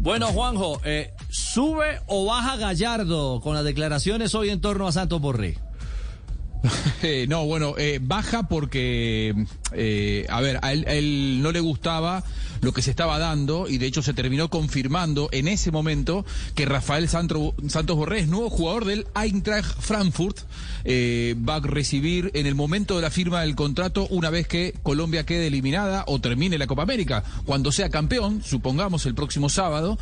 Bueno, Juanjo, eh, ¿sube o baja Gallardo con las declaraciones hoy en torno a Santos Borré? Eh, no, bueno, eh, baja porque, eh, a ver, a él, no le gustaba lo que se estaba dando y de hecho se terminó confirmando en ese momento que Rafael Santos, Santos Borré es nuevo jugador del Eintracht Frankfurt. Eh, va a recibir en el momento de la firma del contrato una vez que Colombia quede eliminada o termine la Copa América. Cuando sea campeón, supongamos el próximo sábado,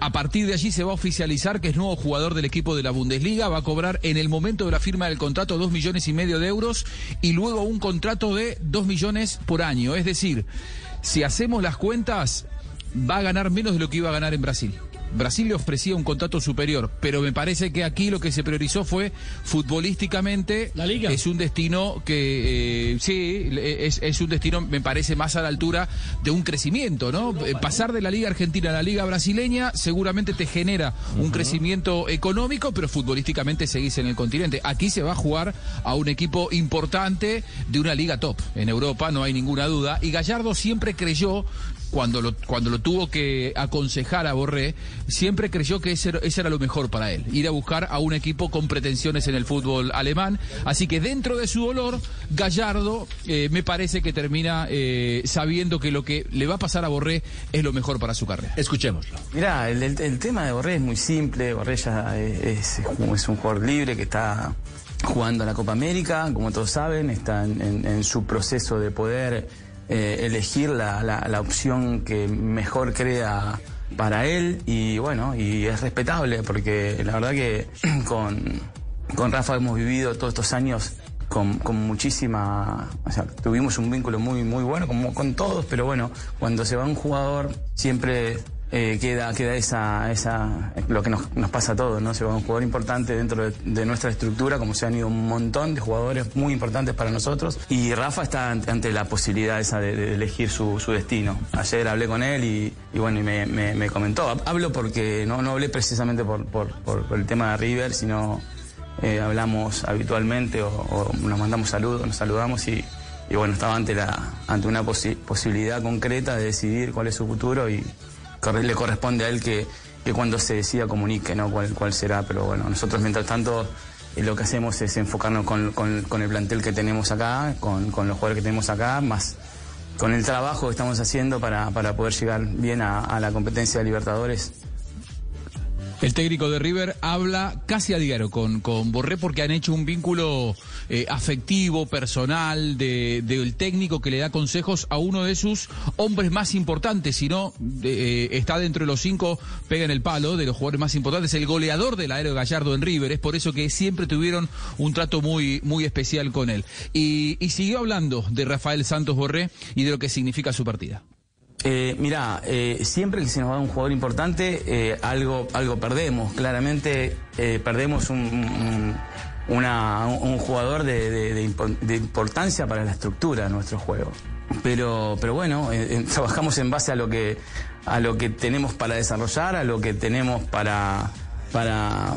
a partir de allí se va a oficializar que es nuevo jugador del equipo de la Bundesliga. Va a cobrar en el momento de la firma del contrato dos millones y medio de euros y luego un contrato de dos millones por año. Es decir, si hacemos las cuentas, va a ganar menos de lo que iba a ganar en Brasil. Brasil le ofrecía un contrato superior, pero me parece que aquí lo que se priorizó fue futbolísticamente. La liga. Es un destino que, eh, sí, es, es, un destino, me parece, más a la altura de un crecimiento, ¿no? Eh, Pasar de la Liga Argentina a la Liga Brasileña seguramente te genera un uh -huh. crecimiento económico, pero futbolísticamente seguís en el continente. Aquí se va a jugar a un equipo importante de una liga top en Europa, no hay ninguna duda. Y Gallardo siempre creyó cuando lo, cuando lo tuvo que aconsejar a Borré, siempre creyó que ese, ese, era lo mejor para él, ir a buscar a un equipo con pretensiones en el fútbol alemán. Así que dentro de su dolor, Gallardo eh, me parece que termina eh, sabiendo que lo que le va a pasar a Borré es lo mejor para su carrera. Escuchémoslo. Mirá, el, el, el tema de Borré es muy simple. Borré ya es, es, es un jugador libre que está jugando a la Copa América, como todos saben, está en, en, en su proceso de poder eh, elegir la, la, la, opción que mejor crea para él y bueno, y es respetable porque la verdad que con, con Rafa hemos vivido todos estos años con, con, muchísima, o sea, tuvimos un vínculo muy, muy bueno como con todos, pero bueno, cuando se va un jugador siempre eh, queda, queda esa, esa, lo que nos, nos, pasa a todos, ¿no? Se un jugador importante dentro de, nuestra estructura, como se han ido un montón de jugadores muy importantes para nosotros. Y Rafa está ante, ante la posibilidad esa de, elegir su, su, destino. Ayer hablé con él y, y bueno, y me, me, me, comentó. Hablo porque no, no hablé precisamente por, por, por, el tema de River, sino eh, hablamos habitualmente o, o, nos mandamos saludos, nos saludamos y, y bueno, estaba ante, la, ante una posi posibilidad concreta de decidir cuál es su futuro y le corresponde a él que, que cuando se decida comunique, ¿no? Cuál, cuál será, pero bueno, nosotros mientras tanto eh, lo que hacemos es enfocarnos con, con, con, el plantel que tenemos acá, con, con los jugadores que tenemos acá, más con el trabajo que estamos haciendo para, para poder llegar bien a, a la competencia de Libertadores. El técnico de River habla casi a diario con, con Borré porque han hecho un vínculo eh, afectivo, personal, del de, de técnico que le da consejos a uno de sus hombres más importantes. Si no, eh, está dentro de los cinco, pega en el palo de los jugadores más importantes. El goleador del aéreo Gallardo en River. Es por eso que siempre tuvieron un trato muy, muy especial con él. Y, y siguió hablando de Rafael Santos Borré y de lo que significa su partida. Eh, mira, eh, siempre que se nos va un jugador importante, eh, algo, algo perdemos. Claramente eh, perdemos un, jugador de, importancia para la estructura de nuestro juego. Pero, pero bueno, trabajamos en base a lo que a lo que tenemos para desarrollar, a lo que tenemos para para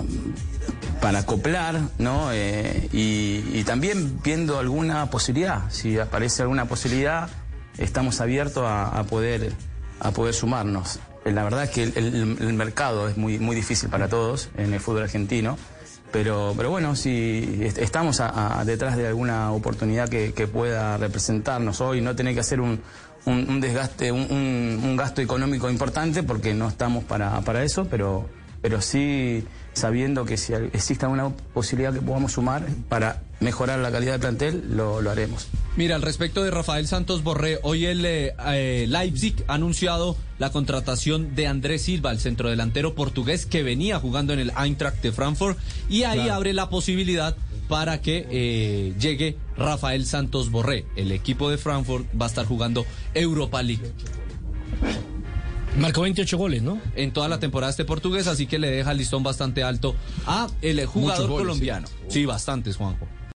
para acoplar, ¿no? Y, y también viendo alguna posibilidad, si aparece alguna posibilidad estamos abiertos a, poder, a poder sumarnos. La verdad es que el, mercado es muy, muy difícil para todos en el fútbol argentino, pero, pero bueno, si estamos detrás de alguna oportunidad que, pueda representarnos hoy, no tener que hacer un, un, un desgaste, un, un, gasto económico importante, porque no estamos para, para eso, pero, pero sí sabiendo que si existe alguna posibilidad que podamos sumar para mejorar la calidad del plantel, lo, lo haremos. Mira, al respecto de Rafael Santos Borré, hoy el eh, eh, Leipzig ha anunciado la contratación de Andrés Silva, el centrodelantero portugués que venía jugando en el Eintracht de Frankfurt, y ahí claro. abre la posibilidad para que eh, llegue Rafael Santos Borré. El equipo de Frankfurt va a estar jugando Europa League. Marcó 28 goles, ¿no? En toda la temporada este portugués, así que le deja el listón bastante alto a el jugador goles, colombiano. Sí. sí, bastantes, Juanjo.